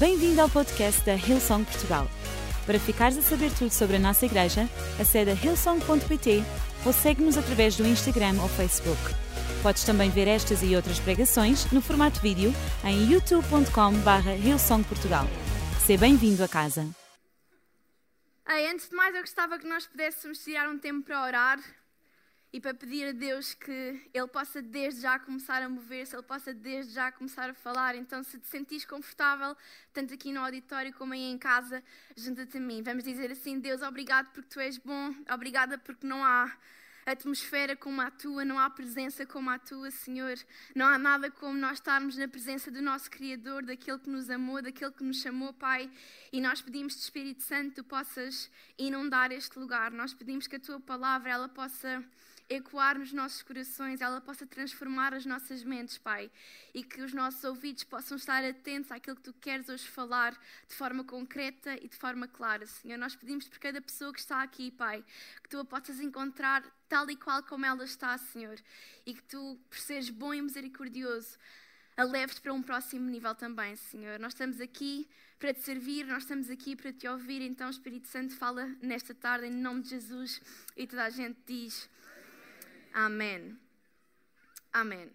Bem-vindo ao podcast da Hillsong Portugal. Para ficares a saber tudo sobre a nossa igreja, acede a hillsong.pt ou segue-nos através do Instagram ou Facebook. Podes também ver estas e outras pregações no formato vídeo em youtube.com.br hillsongportugal. Seja bem-vindo a casa. Antes de mais, eu gostava que nós pudéssemos tirar um tempo para orar e para pedir a Deus que Ele possa desde já começar a mover-se, Ele possa desde já começar a falar. Então, se te sentires confortável, tanto aqui no auditório como aí em casa, junta-te a mim. Vamos dizer assim: Deus, obrigado porque tu és bom, obrigada porque não há atmosfera como a tua, não há presença como a tua, Senhor. Não há nada como nós estarmos na presença do nosso Criador, daquele que nos amou, daquele que nos chamou, Pai. E nós pedimos de Espírito Santo, tu possas inundar este lugar. Nós pedimos que a tua palavra ela possa ecoar nos nossos corações, ela possa transformar as nossas mentes, Pai, e que os nossos ouvidos possam estar atentos àquilo que tu queres hoje falar de forma concreta e de forma clara, Senhor. Nós pedimos por cada pessoa que está aqui, Pai, que tu a possas encontrar tal e qual como ela está, Senhor, e que tu, por seres bom e misericordioso, a leves para um próximo nível também, Senhor. Nós estamos aqui para te servir, nós estamos aqui para te ouvir, então Espírito Santo fala nesta tarde em nome de Jesus e toda a gente diz. Amém. Amém.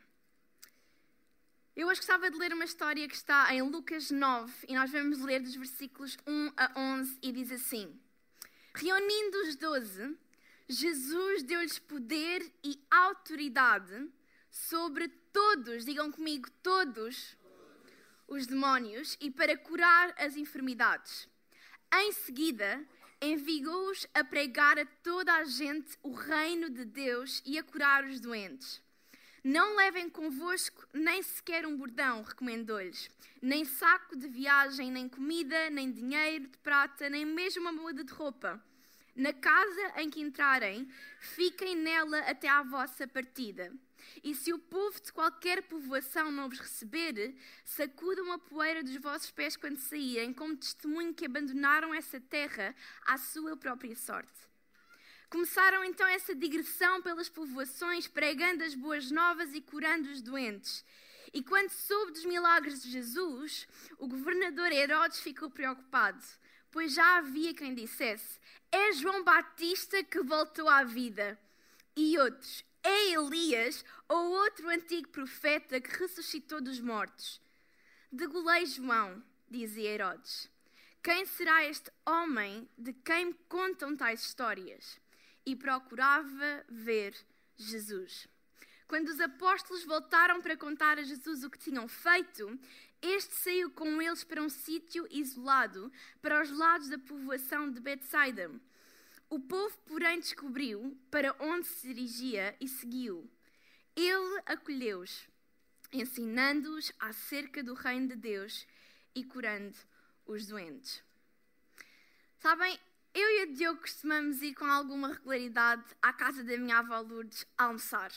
Eu hoje gostava de ler uma história que está em Lucas 9 e nós vamos ler dos versículos 1 a 11 e diz assim: Reunindo os doze, Jesus deu-lhes poder e autoridade sobre todos, digam comigo, todos os demónios e para curar as enfermidades. Em seguida, enviou-os a pregar a toda a gente o reino de Deus e a curar os doentes. Não levem convosco nem sequer um bordão, recomendou-lhes, nem saco de viagem, nem comida, nem dinheiro de prata, nem mesmo uma muda de roupa. Na casa em que entrarem, fiquem nela até à vossa partida. E se o povo de qualquer povoação não vos receber, sacudam a poeira dos vossos pés quando saírem, como testemunho que abandonaram essa terra à sua própria sorte. Começaram então essa digressão pelas povoações, pregando as boas novas e curando os doentes. E quando soube dos milagres de Jesus, o governador Herodes ficou preocupado, pois já havia quem dissesse: É João Batista que voltou à vida. E outros: é Elias ou outro antigo profeta que ressuscitou dos mortos. Degolei João, dizia Herodes. Quem será este homem de quem me contam tais histórias? E procurava ver Jesus. Quando os apóstolos voltaram para contar a Jesus o que tinham feito, este saiu com eles para um sítio isolado, para os lados da povoação de Betsaida. O povo, porém, descobriu para onde se dirigia e seguiu. Ele acolheu-os, ensinando-os acerca do reino de Deus e curando os doentes. Sabem, eu e a Diogo costumamos ir com alguma regularidade à casa da minha avó Lourdes almoçar.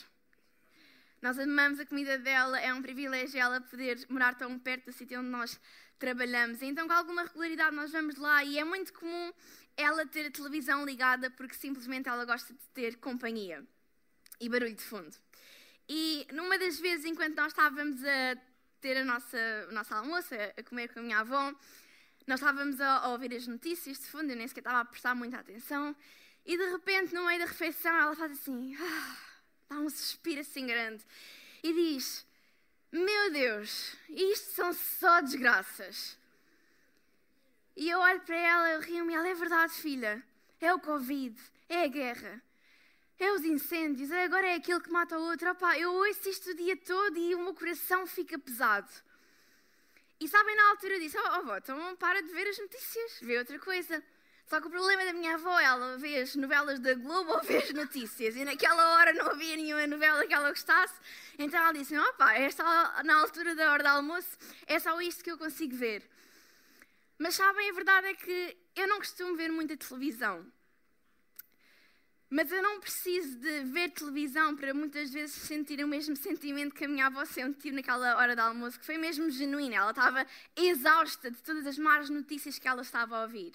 Nós amamos a comida dela, é um privilégio ela poder morar tão perto do sítio onde nós trabalhamos. Então, com alguma regularidade, nós vamos lá e é muito comum ela ter a televisão ligada porque simplesmente ela gosta de ter companhia e barulho de fundo. E numa das vezes, enquanto nós estávamos a ter a nossa, o nosso almoço, a comer com a minha avó, nós estávamos a, a ouvir as notícias de fundo, eu nem sequer estava a prestar muita atenção, e de repente, no meio da refeição, ela faz assim, ah, dá um suspiro assim grande, e diz: Meu Deus, isto são só desgraças. E eu olho para ela, eu rio-me, ela é verdade, filha. É o Covid, é a guerra, é os incêndios, é agora é aquele que mata o outro. Opa, eu ouço isto o dia todo e o meu coração fica pesado. E sabem, na altura eu disse, oh, oh então para de ver as notícias, vê outra coisa. Só que o problema da minha avó, ela vê as novelas da Globo ou vê as notícias. E naquela hora não havia nenhuma novela que ela gostasse. Então ela disse, opa, esta, na altura da hora do almoço, é só isto que eu consigo ver. Mas sabem, a verdade é que eu não costumo ver muita televisão. Mas eu não preciso de ver televisão para muitas vezes sentir o mesmo sentimento que a minha avó sentiu naquela hora de almoço, que foi mesmo genuíno. Ela estava exausta de todas as más notícias que ela estava a ouvir.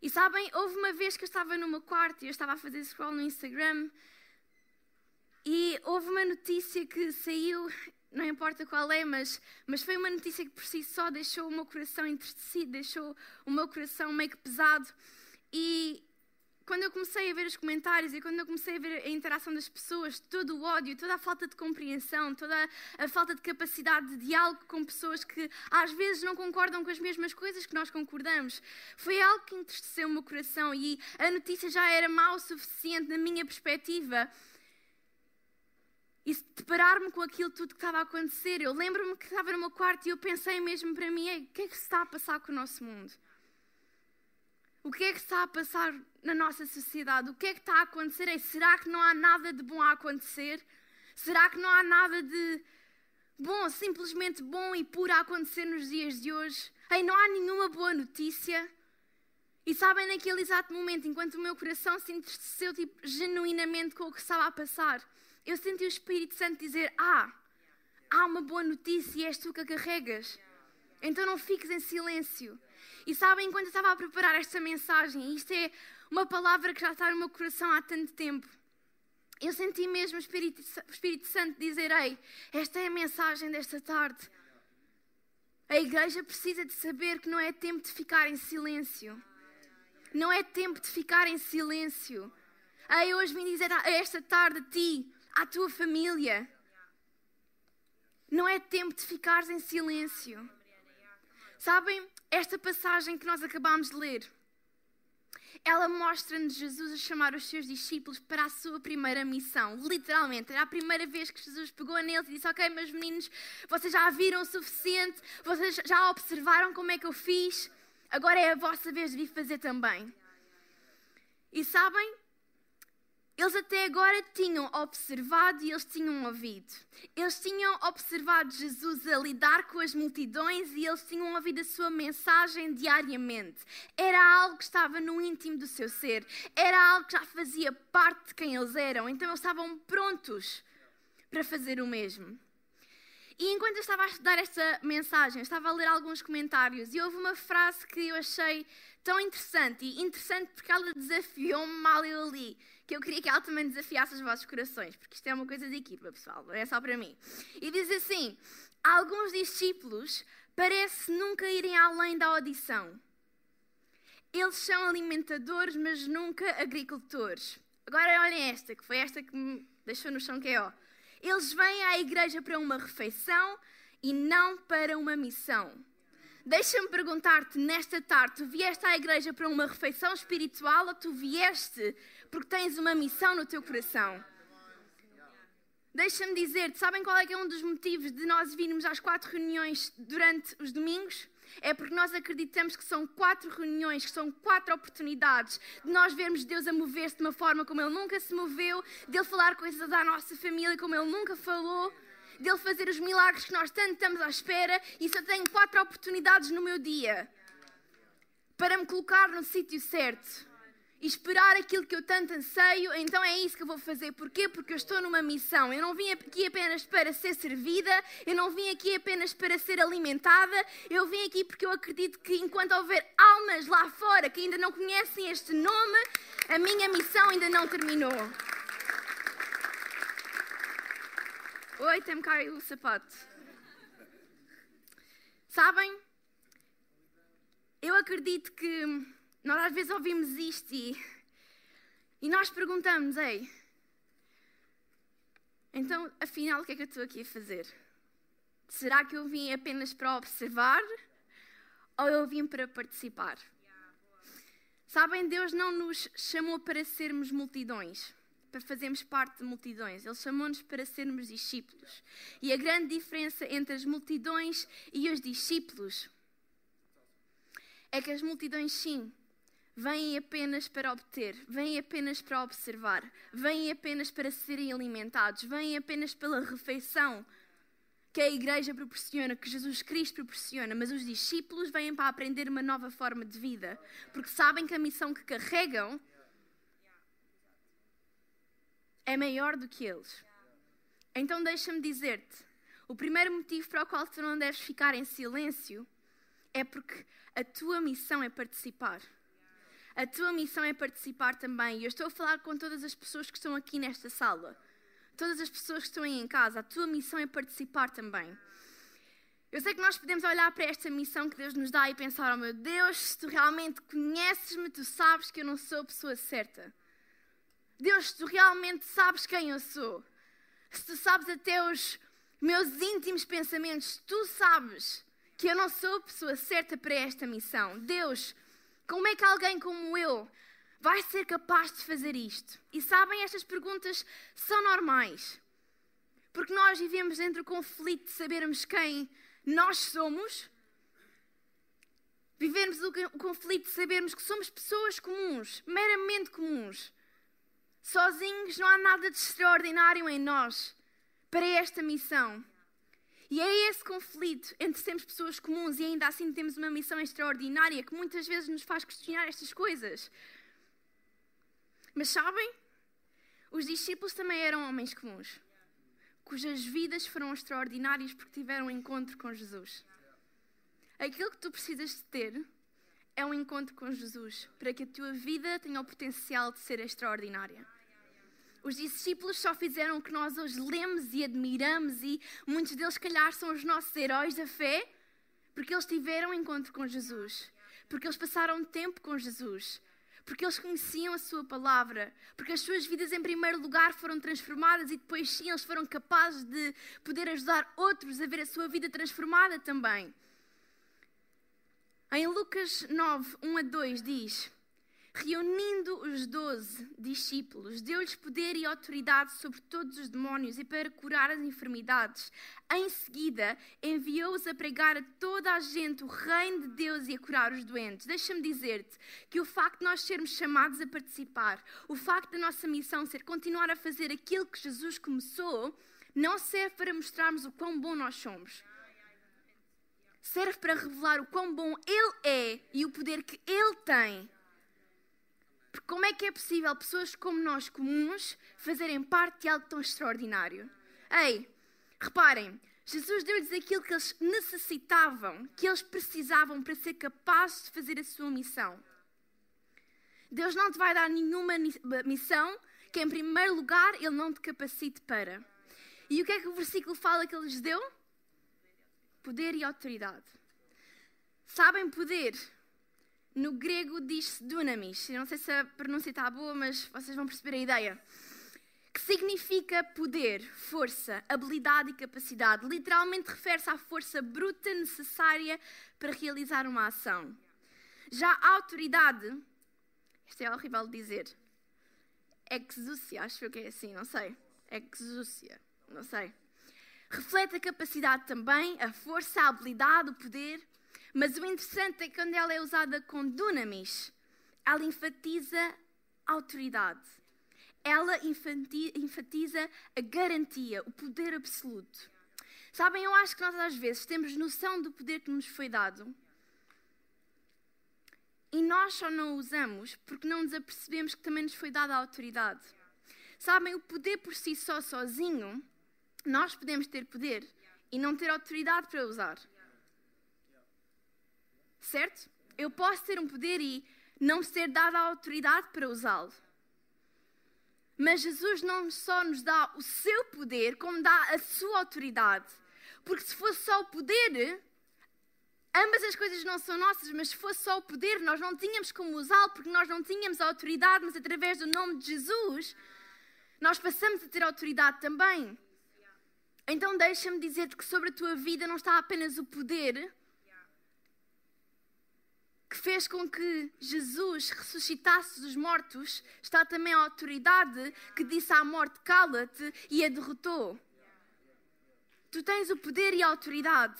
E sabem, houve uma vez que eu estava meu quarto e eu estava a fazer scroll no Instagram e houve uma notícia que saiu não importa qual é, mas, mas foi uma notícia que por si só deixou o meu coração entristecido, deixou o meu coração meio que pesado. E quando eu comecei a ver os comentários e quando eu comecei a ver a interação das pessoas, todo o ódio, toda a falta de compreensão, toda a, falta de capacidade de diálogo com pessoas que às vezes não concordam com as mesmas coisas que nós concordamos, foi algo que entristeceu o meu coração e a notícia já era má o suficiente na minha perspectiva. E deparar-me com aquilo tudo que estava a acontecer, eu lembro-me que estava no meu quarto e eu pensei mesmo para mim: o que é que se está a passar com o nosso mundo? O que é que está a passar na nossa sociedade? O que é que está a acontecer? Ei, será que não há nada de bom a acontecer? Será que não há nada de bom, simplesmente bom e puro a acontecer nos dias de hoje? Ei, não há nenhuma boa notícia? E sabem, naquele exato momento, enquanto o meu coração se entristeceu tipo, genuinamente com o que estava a passar, eu senti o Espírito Santo dizer: Ah, há uma boa notícia e és tu que a carregas. Então não fiques em silêncio. E sabem, enquanto eu estava a preparar esta mensagem, isto é uma palavra que já está no meu coração há tanto tempo, eu senti mesmo o Espírito, Espírito Santo dizer: Ei, esta é a mensagem desta tarde. A igreja precisa de saber que não é tempo de ficar em silêncio. Não é tempo de ficar em silêncio. Ei, hoje vim dizer esta tarde a ti, à tua família. Não é tempo de ficares em silêncio. Sabem, esta passagem que nós acabamos de ler, ela mostra-nos Jesus a chamar os seus discípulos para a sua primeira missão. Literalmente, era a primeira vez que Jesus pegou neles e disse: Ok, meus meninos, vocês já viram o suficiente, vocês já observaram como é que eu fiz, agora é a vossa vez de vir fazer também. E sabem, eles até agora tinham observado e eles tinham ouvido. Eles tinham observado Jesus a lidar com as multidões e eles tinham ouvido a sua mensagem diariamente. Era algo que estava no íntimo do seu ser. Era algo que já fazia parte de quem eles eram. Então eles estavam prontos para fazer o mesmo. E enquanto eu estava a estudar esta mensagem, eu estava a ler alguns comentários e houve uma frase que eu achei tão interessante. E interessante porque ela desafiou-me mal eu ali que eu queria que ela também desafiasse os vossos corações, porque isto é uma coisa de equipa, pessoal, não é só para mim. E diz assim: alguns discípulos parece nunca irem além da audição. Eles são alimentadores, mas nunca agricultores. Agora olhem esta, que foi esta que me deixou no chão que é ó. Eles vêm à igreja para uma refeição e não para uma missão. Deixa-me perguntar-te nesta tarde: tu vieste à igreja para uma refeição espiritual ou tu vieste porque tens uma missão no teu coração. Deixa-me dizer-te, sabem qual é que é um dos motivos de nós virmos às quatro reuniões durante os domingos? É porque nós acreditamos que são quatro reuniões, que são quatro oportunidades de nós vermos Deus a mover-se de uma forma como Ele nunca se moveu, de Ele falar coisas à nossa família como Ele nunca falou, de Ele fazer os milagres que nós tanto estamos à espera. E só tenho quatro oportunidades no meu dia para me colocar no sítio certo e esperar aquilo que eu tanto anseio, então é isso que eu vou fazer. Porquê? Porque eu estou numa missão. Eu não vim aqui apenas para ser servida, eu não vim aqui apenas para ser alimentada, eu vim aqui porque eu acredito que enquanto houver almas lá fora que ainda não conhecem este nome, a minha missão ainda não terminou. Oi, tem-me caído o sapato. Sabem? Eu acredito que nós às vezes ouvimos isto e, e nós perguntamos, ei, então afinal o que é que eu estou aqui a fazer? Será que eu vim apenas para observar ou eu vim para participar? Sabem, Deus não nos chamou para sermos multidões, para fazermos parte de multidões. Ele chamou-nos para sermos discípulos. E a grande diferença entre as multidões e os discípulos é que as multidões, sim, vêm apenas para obter, vêm apenas para observar, vêm apenas para serem alimentados, vêm apenas pela refeição que a igreja proporciona, que Jesus Cristo proporciona, mas os discípulos vêm para aprender uma nova forma de vida, porque sabem que a missão que carregam é maior do que eles. Então deixa-me dizer-te, o primeiro motivo para o qual tu não deves ficar em silêncio é porque a tua missão é participar. A tua missão é participar também. E eu estou a falar com todas as pessoas que estão aqui nesta sala. todas as pessoas que estão aí em casa, a tua missão é participar também. Eu sei que nós podemos olhar para esta missão que Deus nos dá e pensar: oh meu Deus, se tu realmente conheces-me, tu sabes que eu não sou a pessoa certa. Deus, tu realmente sabes quem eu sou, se tu sabes até os meus íntimos pensamentos, tu sabes que eu não sou a pessoa certa para esta missão. Deus, como é que alguém como eu vai ser capaz de fazer isto? E sabem, estas perguntas são normais. Porque nós vivemos entre o conflito de sabermos quem nós somos, vivermos o conflito de sabermos que somos pessoas comuns, meramente comuns. Sozinhos não há nada de extraordinário em nós para esta missão. E é esse conflito entre sermos pessoas comuns e ainda assim temos uma missão extraordinária que muitas vezes nos faz questionar estas coisas. Mas sabem? Os discípulos também eram homens comuns, cujas vidas foram extraordinárias porque tiveram um encontro com Jesus. Aquilo que tu precisas de ter é um encontro com Jesus para que a tua vida tenha o potencial de ser extraordinária. Os discípulos só fizeram o que nós hoje lemos e admiramos, e muitos deles, calhar, são os nossos heróis da fé, porque eles tiveram um encontro com Jesus, porque eles passaram tempo com Jesus, porque eles conheciam a Sua palavra, porque as suas vidas, em primeiro lugar, foram transformadas e depois, sim, eles foram capazes de poder ajudar outros a ver a sua vida transformada também. Em Lucas 9, 1 a 2 diz reunindo os doze discípulos, deu-lhes poder e autoridade sobre todos os demónios e para curar as enfermidades. Em seguida, enviou-os a pregar a toda a gente o reino de Deus e a curar os doentes. Deixa-me dizer-te que o facto de nós sermos chamados a participar, o facto da nossa missão ser continuar a fazer aquilo que Jesus começou, não serve para mostrarmos o quão bom nós somos serve para revelar o quão bom Ele é e o poder que Ele tem porque como é que é possível pessoas como nós, comuns, fazerem parte de algo tão extraordinário? Ei, reparem, Jesus deu-lhes aquilo que eles necessitavam, que eles precisavam para ser capazes de fazer a sua missão. Deus não te vai dar nenhuma missão que, em primeiro lugar, Ele não te capacite para. E o que é que o versículo fala que Ele lhes deu? Poder e autoridade. Sabem poder? No grego diz-se dunamis. Eu não sei se a pronúncia está boa, mas vocês vão perceber a ideia. Que significa poder, força, habilidade e capacidade. Literalmente refere-se à força bruta necessária para realizar uma ação. Já a autoridade, isto é horrível de dizer, exúcia, acho que é assim, não sei. Exúcia, não sei. Reflete a capacidade também, a força, a habilidade, o poder. Mas o interessante é que quando ela é usada com dunamis, ela enfatiza a autoridade. Ela enfatiza a garantia, o poder absoluto. Sabem, eu acho que nós às vezes temos noção do poder que nos foi dado e nós só não o usamos porque não nos apercebemos que também nos foi dada a autoridade. Sabem, o poder por si só, sozinho, nós podemos ter poder e não ter autoridade para usar certo? Eu posso ter um poder e não ser dada a autoridade para usá-lo. Mas Jesus não só nos dá o seu poder, como dá a sua autoridade. Porque se fosse só o poder, ambas as coisas não são nossas, mas se fosse só o poder, nós não tínhamos como usá-lo, porque nós não tínhamos a autoridade, mas através do nome de Jesus, nós passamos a ter autoridade também. Então deixa-me dizer-te que sobre a tua vida não está apenas o poder, que fez com que Jesus ressuscitasse dos mortos, está também a autoridade que disse à morte: cala-te e a derrotou. Tu tens o poder e a autoridade.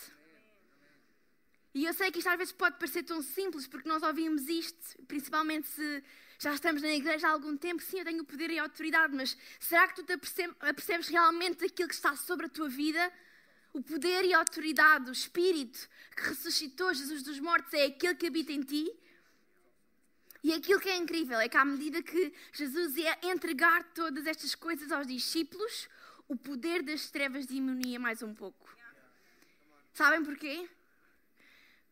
E eu sei que isto às vezes pode parecer tão simples, porque nós ouvimos isto, principalmente se já estamos na igreja há algum tempo. Sim, eu tenho poder e autoridade, mas será que tu te apercebes realmente daquilo que está sobre a tua vida? O poder e a autoridade, o Espírito que ressuscitou Jesus dos mortos é aquele que habita em ti. E aquilo que é incrível é que, à medida que Jesus ia entregar todas estas coisas aos discípulos, o poder das trevas diminuía mais um pouco. Sabem porquê?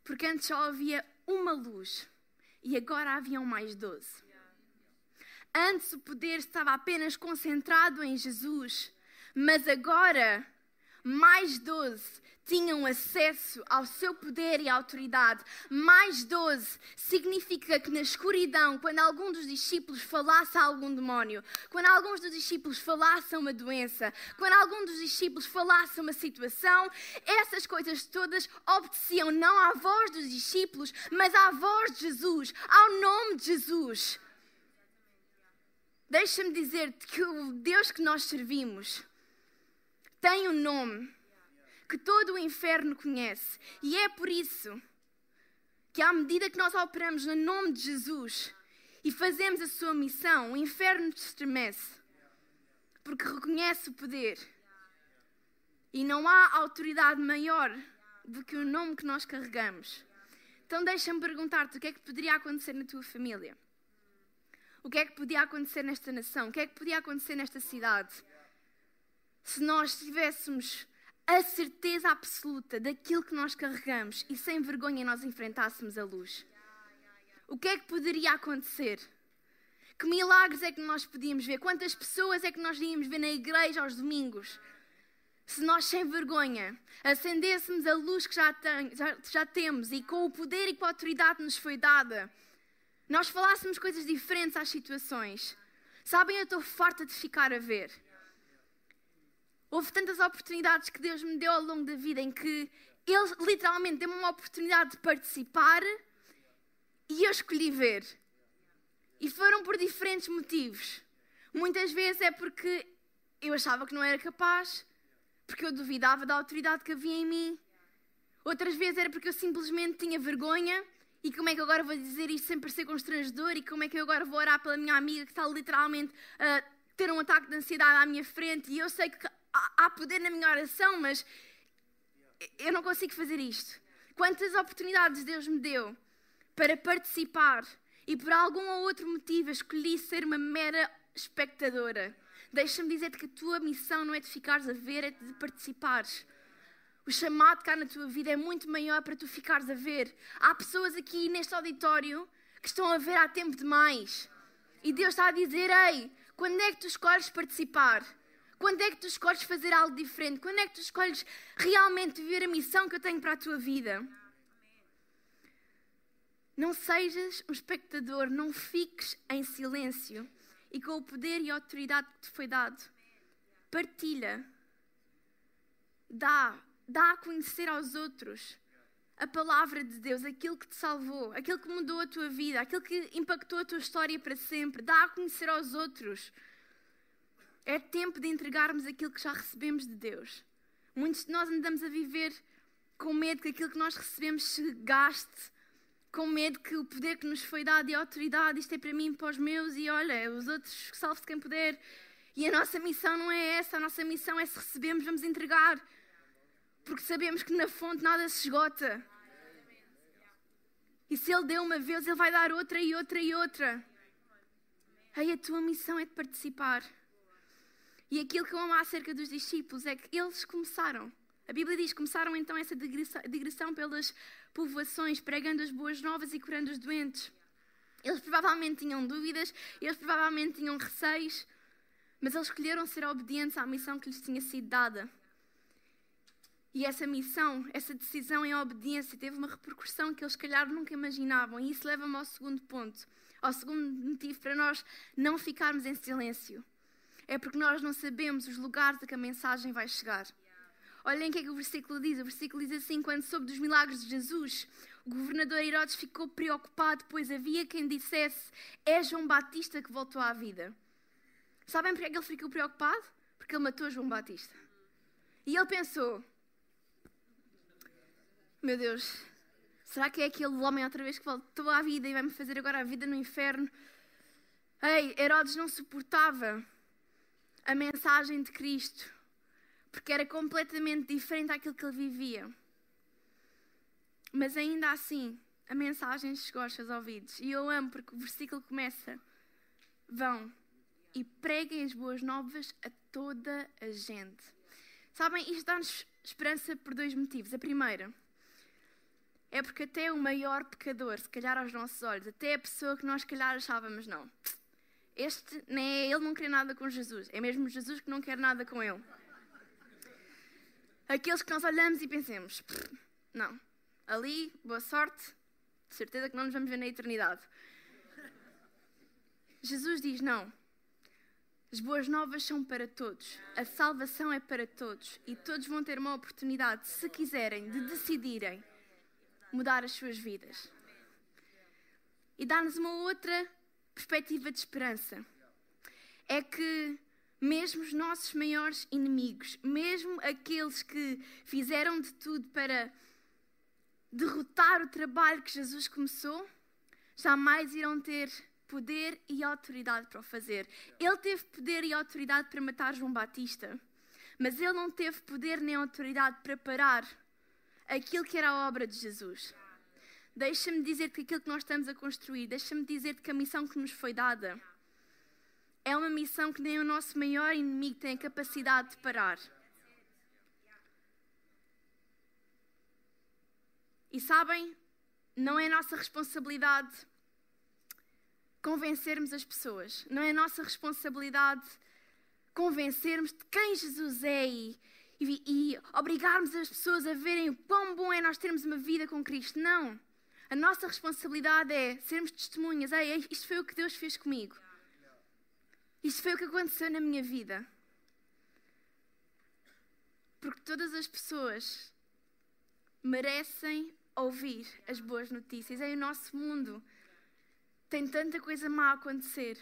Porque antes só havia uma luz e agora haviam mais doze. Antes o poder estava apenas concentrado em Jesus, Mas agora, mais doze tinham acesso ao seu poder e autoridade. Mais 12 significa que na escuridão, quando algum dos discípulos falasse a algum demónio, quando alguns dos discípulos falassem uma doença, quando algum dos discípulos falasse uma situação, essas coisas todas obedeciam não à voz dos discípulos, mas à voz de Jesus, ao nome de Jesus. Deixa-me dizer-te que o Deus que nós servimos tem um nome que todo o inferno conhece. E é por isso que, à medida que nós operamos no nome de Jesus e fazemos a sua missão, o inferno estremece. Porque reconhece o poder. E não há autoridade maior do que o nome que nós carregamos. Então deixa-me perguntar-te o que é que poderia acontecer na tua família? O que é que podia acontecer nesta nação? O que é que podia acontecer nesta cidade? Se nós tivéssemos a certeza absoluta daquilo que nós carregamos e sem vergonha nós enfrentássemos a luz. O que é que poderia acontecer? Que milagres é que nós podíamos ver? Quantas pessoas é que nós íamos ver na igreja aos domingos? Se nós, sem vergonha, acendêssemos a luz que já, tem, já, já temos e com o poder e com a autoridade nos foi dada, nós falássemos coisas diferentes às situações. Sabem, eu estou farta de ficar a ver. Houve tantas oportunidades que Deus me deu ao longo da vida em que Ele literalmente deu-me uma oportunidade de participar e eu escolhi ver. E foram por diferentes motivos. Muitas vezes é porque eu achava que não era capaz, porque eu duvidava da autoridade que havia em mim. Outras vezes era porque eu simplesmente tinha vergonha e como é que agora vou dizer isto sem parecer constrangedor e como é que eu agora vou orar pela minha amiga que está literalmente a ter um ataque de ansiedade à minha frente e eu sei que há poder na minha oração, mas eu não consigo fazer isto. Quantas oportunidades Deus me deu para participar e por algum ou outro motivo escolhi ser uma mera espectadora. Deixa-me dizer-te que a tua missão não é de ficares a ver, é de participares. O chamado cá na tua vida é muito maior para tu ficares a ver. Há pessoas aqui neste auditório que estão a ver há tempo demais. E Deus está a dizer: Ei, quando é que tu escolhes participar? Quando é que tu escolhes fazer algo diferente? Quando é que tu escolhes realmente viver a missão que eu tenho para a tua vida? Não sejas um espectador, não fiques em silêncio e com o poder e a autoridade que te foi dado. Partilha. Dá, dá a conhecer aos outros a palavra de Deus, aquilo que te salvou, aquilo que mudou a tua vida, aquilo que impactou a tua história para sempre. Dá a conhecer aos outros. É tempo de entregarmos aquilo que já recebemos de Deus. Muitos de nós andamos a viver com medo que aquilo que nós recebemos se gaste, com medo que o poder que nos foi dado e a autoridade, isto é para mim, para os meus, e olha, os outros, salve-se quem puder. E a nossa missão não é essa, a nossa missão é se recebemos, vamos entregar. Porque sabemos que na fonte nada se esgota. E se Ele deu uma vez, Ele vai dar outra e outra e outra. Aí a tua missão é de participar. E aquilo que eu amo acerca dos discípulos é que eles começaram. A Bíblia diz: começaram então essa digressão pelas povoações, pregando as boas novas e curando os doentes. Eles provavelmente tinham dúvidas, eles provavelmente tinham receios, mas eles escolheram ser obedientes à missão que lhes tinha sido dada. E essa missão, essa decisão em obediência, teve uma repercussão que eles, se calhar, nunca imaginavam. E isso leva-me ao segundo ponto, ao segundo motivo para nós não ficarmos em silêncio é porque nós não sabemos os lugares a que a mensagem vai chegar. Olhem o que é que o versículo diz. O versículo diz assim: Quando soube dos milagres de Jesus, o governador Herodes ficou preocupado, pois havia quem dissesse: É João Batista que voltou à vida. Sabem porque é que ele ficou preocupado? Porque ele matou João Batista. E ele pensou: Meu Deus, será que é aquele homem outra vez que voltou à vida e vai-me fazer agora a vida no inferno? Ei, Herodes não suportava a mensagem de Cristo, porque era completamente diferente daquilo que ele vivia. Mas ainda assim, a mensagem chegou aos seus ouvidos. E eu amo porque o versículo começa: Vão e preguem as boas novas a toda a gente. Sabem, isto dá-nos esperança por dois motivos. A primeira é porque até o maior pecador, se calhar aos nossos olhos, até a pessoa que nós, se calhar, achávamos não este, nem é ele não quer nada com Jesus, é mesmo Jesus que não quer nada com ele. aqueles que nós olhamos e pensamos: não, ali, boa sorte, de certeza que não nos vamos ver na eternidade. Jesus diz: não. As boas novas são para todos. A salvação é para todos. E todos vão ter uma oportunidade, se quiserem, de decidirem mudar as suas vidas. E dá-nos uma outra perspectiva de esperança. É que mesmo os nossos maiores inimigos, mesmo aqueles que fizeram de tudo para derrotar o trabalho que Jesus começou, jamais irão ter poder e autoridade para o fazer. Ele teve poder e autoridade para matar João Batista, mas ele não teve poder nem autoridade para parar aquilo que era a obra de Jesus. Deixa-me dizer-te que aquilo que nós estamos a construir, deixa-me dizer-te que a missão que nos foi dada é uma missão que nem o nosso maior inimigo tem a capacidade de parar. E sabem, não é nossa responsabilidade convencermos as pessoas, não é nossa responsabilidade convencermos de quem Jesus é e, e, e obrigarmos as pessoas a verem o quão bom é nós termos uma vida com Cristo. Não. A nossa responsabilidade é sermos testemunhas. Ei, isto foi o que Deus fez comigo. Isto foi o que aconteceu na minha vida. Porque todas as pessoas merecem ouvir as boas notícias. É o nosso mundo tem tanta coisa má a acontecer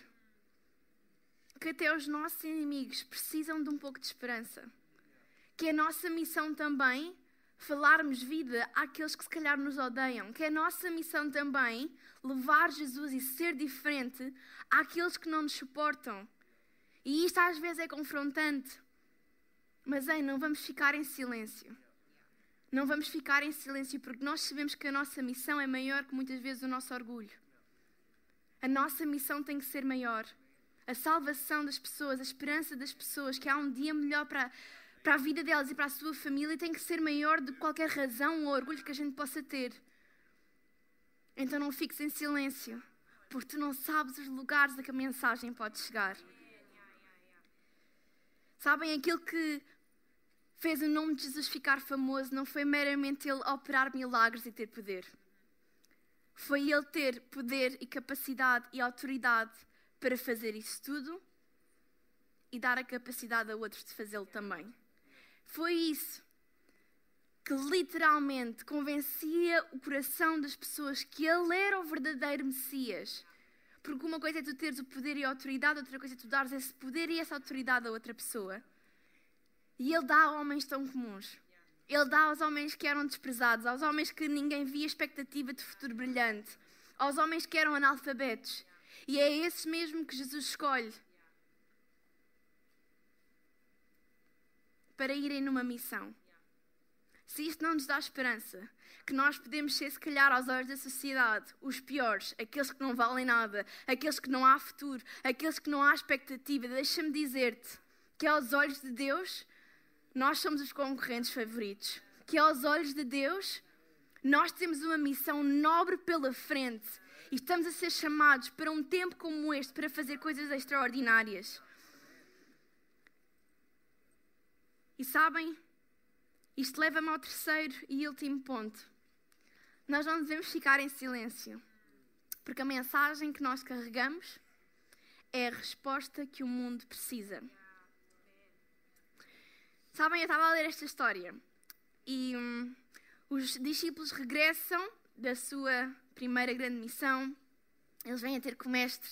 que até os nossos inimigos precisam de um pouco de esperança. Que é a nossa missão também falarmos vida àqueles que se calhar nos odeiam. Que é a nossa missão também levar Jesus e ser diferente àqueles que não nos suportam. E isto às vezes é confrontante. Mas, ei, não vamos ficar em silêncio. Não vamos ficar em silêncio porque nós sabemos que a nossa missão é maior que muitas vezes o nosso orgulho. A nossa missão tem que ser maior. A salvação das pessoas, a esperança das pessoas, que há um dia melhor para, para a vida delas e para a sua família, tem que ser maior do que qualquer razão ou orgulho que a gente possa ter. Então não fiques em silêncio, porque tu não sabes os lugares a que a mensagem pode chegar. Sabem, aquilo que fez o nome de Jesus ficar famoso não foi meramente ele operar milagres e ter poder foi ele ter poder e capacidade e autoridade para fazer isso tudo e dar a capacidade a outros de fazê-lo também. Foi isso que literalmente convencia o coração das pessoas que ele era o verdadeiro Messias. Porque uma coisa é tu teres o poder e a autoridade, outra coisa é tu dares esse poder e essa autoridade a outra pessoa. E ele dá a homens tão comuns. Ele dá aos homens que eram desprezados, aos homens que ninguém via expectativa de futuro brilhante, aos homens que eram analfabetos. E é esses mesmo que Jesus escolhe para irem numa missão. Se isto não nos dá esperança, que nós podemos ser, se calhar, aos olhos da sociedade, os piores, aqueles que não valem nada, aqueles que não há futuro, aqueles que não há expectativa, deixa-me dizer-te que aos olhos de Deus nós somos os concorrentes favoritos. Que aos olhos de Deus, nós temos uma missão nobre pela frente e estamos a ser chamados para um tempo como este para fazer coisas extraordinárias. E sabem, isto leva-me ao terceiro e último ponto. Nós não devemos ficar em silêncio, porque a mensagem que nós carregamos é a resposta que o mundo precisa. Sabem, eu estava a ler esta história e hum, os discípulos regressam da sua primeira grande missão, eles vêm a ter com o mestre.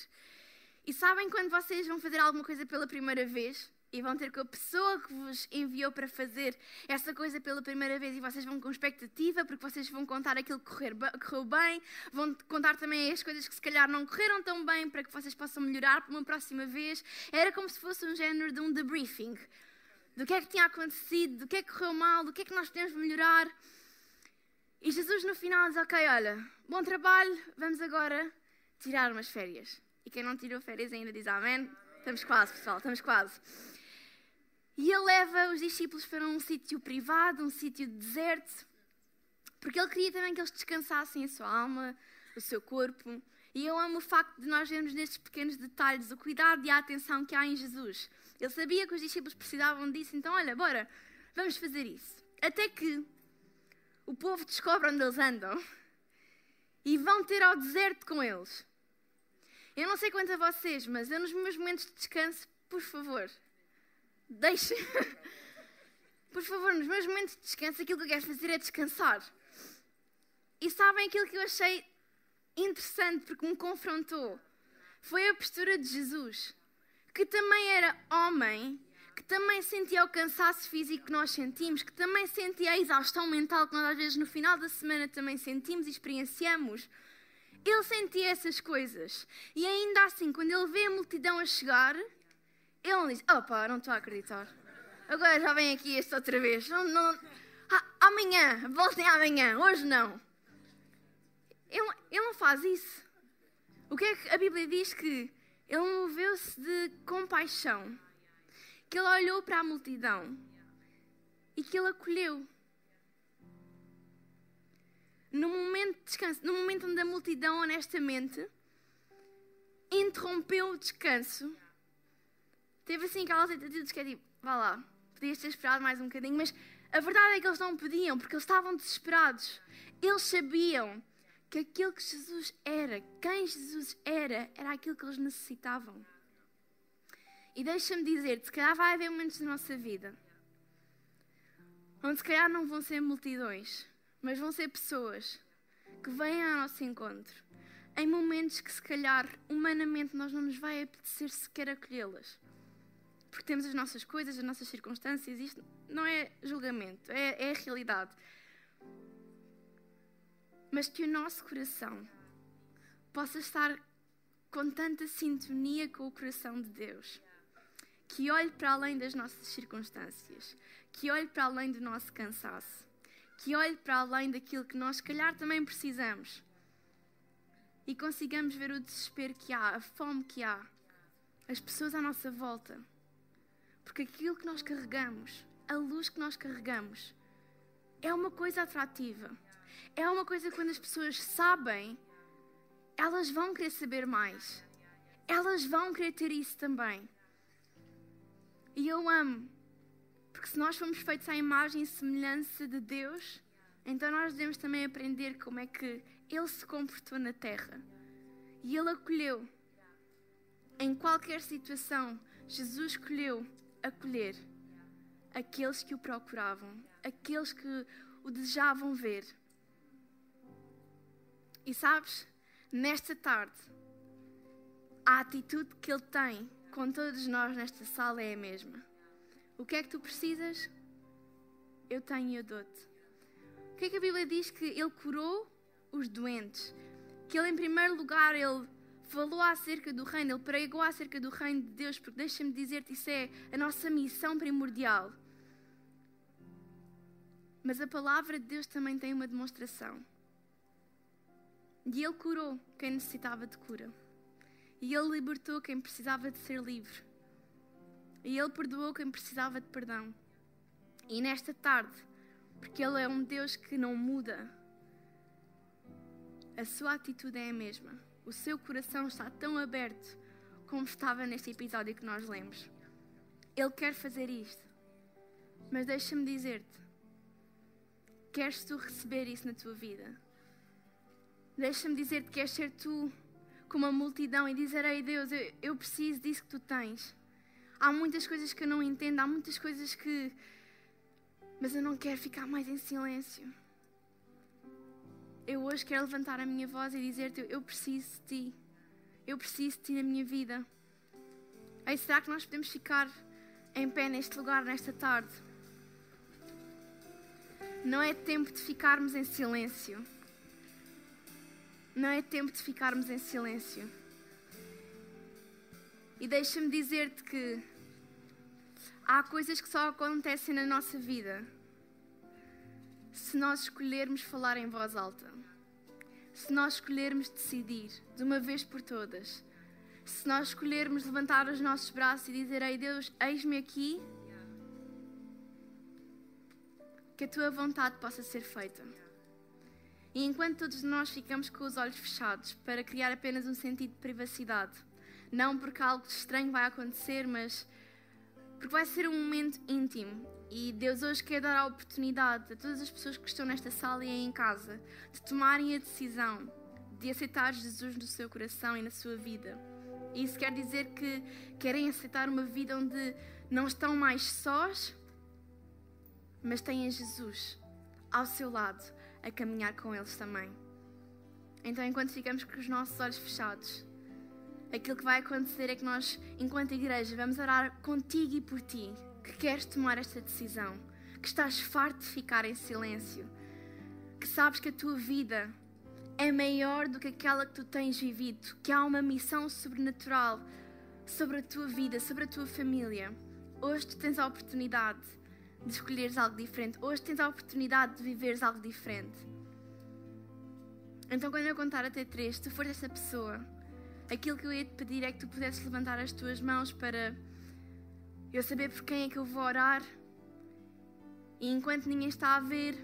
E sabem quando vocês vão fazer alguma coisa pela primeira vez e vão ter com a pessoa que vos enviou para fazer essa coisa pela primeira vez e vocês vão com expectativa porque vocês vão contar aquilo que correr, correu bem, vão contar também as coisas que se calhar não correram tão bem para que vocês possam melhorar para uma próxima vez. Era como se fosse um género de um debriefing do que é que tinha acontecido, do que é que correu mal, do que é que nós podemos melhorar. E Jesus no final diz: Ok, olha, bom trabalho, vamos agora tirar umas férias. E quem não tirou férias ainda diz Amém. Estamos quase, pessoal, estamos quase. E ele leva os discípulos para um sítio privado, um sítio deserto, porque ele queria também que eles descansassem a sua alma, o seu corpo. E eu amo o facto de nós vermos nestes pequenos detalhes o cuidado e a atenção que há em Jesus. Ele sabia que os discípulos precisavam disso, então, olha, bora, vamos fazer isso. Até que o povo descobre onde eles andam e vão ter ao deserto com eles. Eu não sei quanto a vocês, mas eu nos meus momentos de descanso, por favor, deixem. por favor, nos meus momentos de descanso, aquilo que eu quero fazer é descansar. E sabem aquilo que eu achei interessante, porque me confrontou? Foi a postura de Jesus, que também era homem, que também sentia o cansaço físico que nós sentimos, que também sentia a exaustão mental que nós às vezes no final da semana também sentimos e experienciamos. Ele sentia essas coisas. E ainda assim, quando ele vê a multidão a chegar, ele não diz: Opa, não estou a acreditar. Agora já vem aqui este outra vez. Não, não, ah, amanhã, voltem amanhã, hoje não. Ele, ele não faz isso. O que é que a Bíblia diz? Que ele moveu-se de compaixão, que ele olhou para a multidão e que ele acolheu. No momento de descanso, no momento onde a multidão, honestamente, interrompeu o descanso, teve assim aquelas atitudes que é tipo, vá lá, podias ter esperado mais um bocadinho, mas a verdade é que eles não podiam, porque eles estavam desesperados. Eles sabiam que aquilo que Jesus era, quem Jesus era, era aquilo que eles necessitavam. E deixa-me dizer-te, se calhar vai haver momentos na nossa vida onde se calhar não vão ser multidões, mas vão ser pessoas que vêm ao nosso encontro em momentos que se calhar humanamente nós não nos vai apetecer sequer acolhê-las. Porque temos as nossas coisas, as nossas circunstâncias, isto não é julgamento, é, é a realidade mas que o nosso coração possa estar com tanta sintonia com o coração de Deus, que olhe para além das nossas circunstâncias, que olhe para além do nosso cansaço, que olhe para além daquilo que nós, se calhar, também precisamos e consigamos ver o desespero que há, a fome que há, as pessoas à nossa volta. Porque aquilo que nós carregamos, a luz que nós carregamos, é uma coisa atrativa é uma coisa que quando as pessoas sabem, elas vão querer saber mais. Elas vão querer ter isso também. E eu amo, porque se nós fomos feitos à imagem e semelhança de Deus, então nós devemos também aprender como é que Ele se comportou na terra. E Ele acolheu. Em qualquer situação, Jesus escolheu acolher aqueles que o procuravam, aqueles que o desejavam ver. E sabes, nesta tarde, a atitude que Ele tem com todos nós nesta sala é a mesma. O que é que tu precisas? Eu tenho e eu dou-te. O que é que a Bíblia diz? Que Ele curou os doentes. Que Ele, em primeiro lugar, Ele falou acerca do reino, Ele pregou acerca do reino de Deus, porque deixa-me dizer-te, isso é a nossa missão primordial. Mas a palavra de Deus também tem uma demonstração. E Ele curou quem necessitava de cura. E Ele libertou quem precisava de ser livre. E Ele perdoou quem precisava de perdão. E nesta tarde, porque Ele é um Deus que não muda, a sua atitude é a mesma. O seu coração está tão aberto como estava neste episódio que nós lemos. Ele quer fazer isto. Mas deixa-me dizer-te: queres tu receber isso na tua vida? Deixa-me dizer-te que és ser tu com uma multidão e dizer: Ei Deus, eu, eu preciso disso que tu tens. Há muitas coisas que eu não entendo, há muitas coisas que. Mas eu não quero ficar mais em silêncio. Eu hoje quero levantar a minha voz e dizer-te: Eu preciso de ti. Eu preciso de ti na minha vida. Ei, será que nós podemos ficar em pé neste lugar, nesta tarde? Não é tempo de ficarmos em silêncio. Não é tempo de ficarmos em silêncio. E deixa-me dizer-te que há coisas que só acontecem na nossa vida se nós escolhermos falar em voz alta, se nós escolhermos decidir de uma vez por todas, se nós escolhermos levantar os nossos braços e dizer: Ei Deus, eis-me aqui, que a tua vontade possa ser feita. E enquanto todos nós ficamos com os olhos fechados para criar apenas um sentido de privacidade, não porque algo estranho vai acontecer, mas Porque vai ser um momento íntimo e Deus hoje quer dar a oportunidade a todas as pessoas que estão nesta sala e em casa de tomarem a decisão de aceitar Jesus no seu coração e na sua vida. Isso quer dizer que querem aceitar uma vida onde não estão mais sós, mas têm Jesus ao seu lado a caminhar com eles também. Então, enquanto ficamos com os nossos olhos fechados, aquilo que vai acontecer é que nós, enquanto igreja, vamos orar contigo e por ti, que queres tomar esta decisão, que estás farto de ficar em silêncio, que sabes que a tua vida é maior do que aquela que tu tens vivido, que há uma missão sobrenatural sobre a tua vida, sobre a tua família. Hoje tu tens a oportunidade de escolheres algo diferente. Hoje tens a oportunidade de viveres algo diferente. Então, quando eu contar até três, tu fores essa pessoa, aquilo que eu ia te pedir é que tu pudesses levantar as tuas mãos para eu saber por quem é que eu vou orar. E enquanto ninguém está a ver,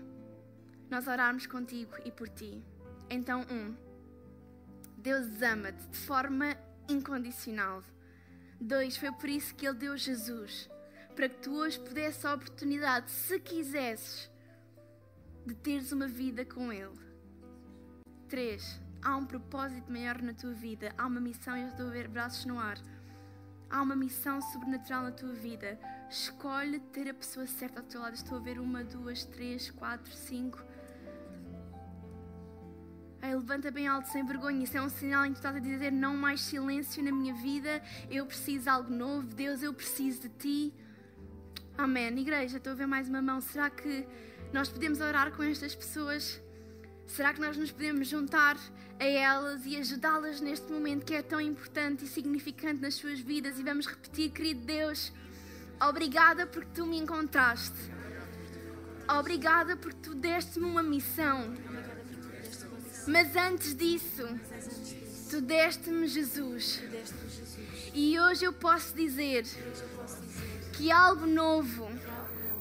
nós orarmos contigo e por ti. Então, um, Deus ama-te de forma incondicional. Dois, foi por isso que Ele deu Jesus para que tu hoje pudesse a oportunidade, se quisesses, de teres uma vida com Ele. 3. Há um propósito maior na tua vida, há uma missão, eu estou a ver braços no ar. Há uma missão sobrenatural na tua vida. Escolhe ter a pessoa certa ao teu lado. Estou a ver uma, duas, três, quatro, cinco. Ei, levanta bem alto, sem vergonha. Isso é um sinal em que tu estás a dizer: não mais silêncio na minha vida. Eu preciso de algo novo. Deus, eu preciso de ti. Amém. Igreja, estou a ver mais uma mão. Será que nós podemos orar com estas pessoas? Será que nós nos podemos juntar a elas e ajudá-las neste momento que é tão importante e significante nas suas vidas? E vamos repetir, querido Deus, obrigada porque tu me encontraste. Obrigada porque tu deste-me uma missão. Mas antes disso, tu deste-me Jesus. E hoje eu posso dizer que algo novo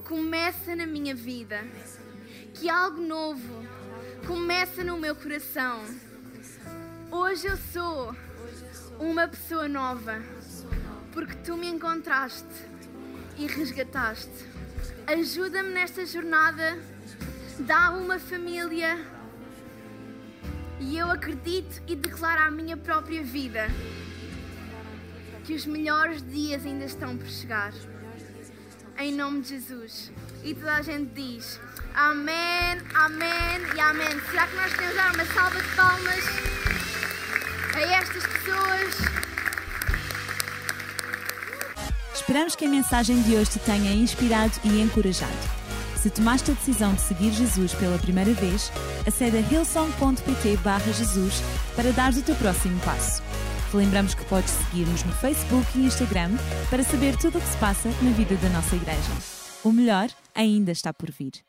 começa na minha vida, que algo novo começa no meu coração. Hoje eu sou uma pessoa nova, porque tu me encontraste e resgataste. Ajuda-me nesta jornada, dá uma família e eu acredito e declaro à minha própria vida que os melhores dias ainda estão por chegar em nome de Jesus. E toda a gente diz Amém, Amém e Amém. Será que nós temos dar uma salva de palmas a estas pessoas? Esperamos que a mensagem de hoje te tenha inspirado e encorajado. Se tomaste a decisão de seguir Jesus pela primeira vez, acede a hillsong.pt Jesus para dar o teu próximo passo. Te lembramos que podes seguir-nos no Facebook e Instagram para saber tudo o que se passa na vida da nossa igreja. O melhor ainda está por vir.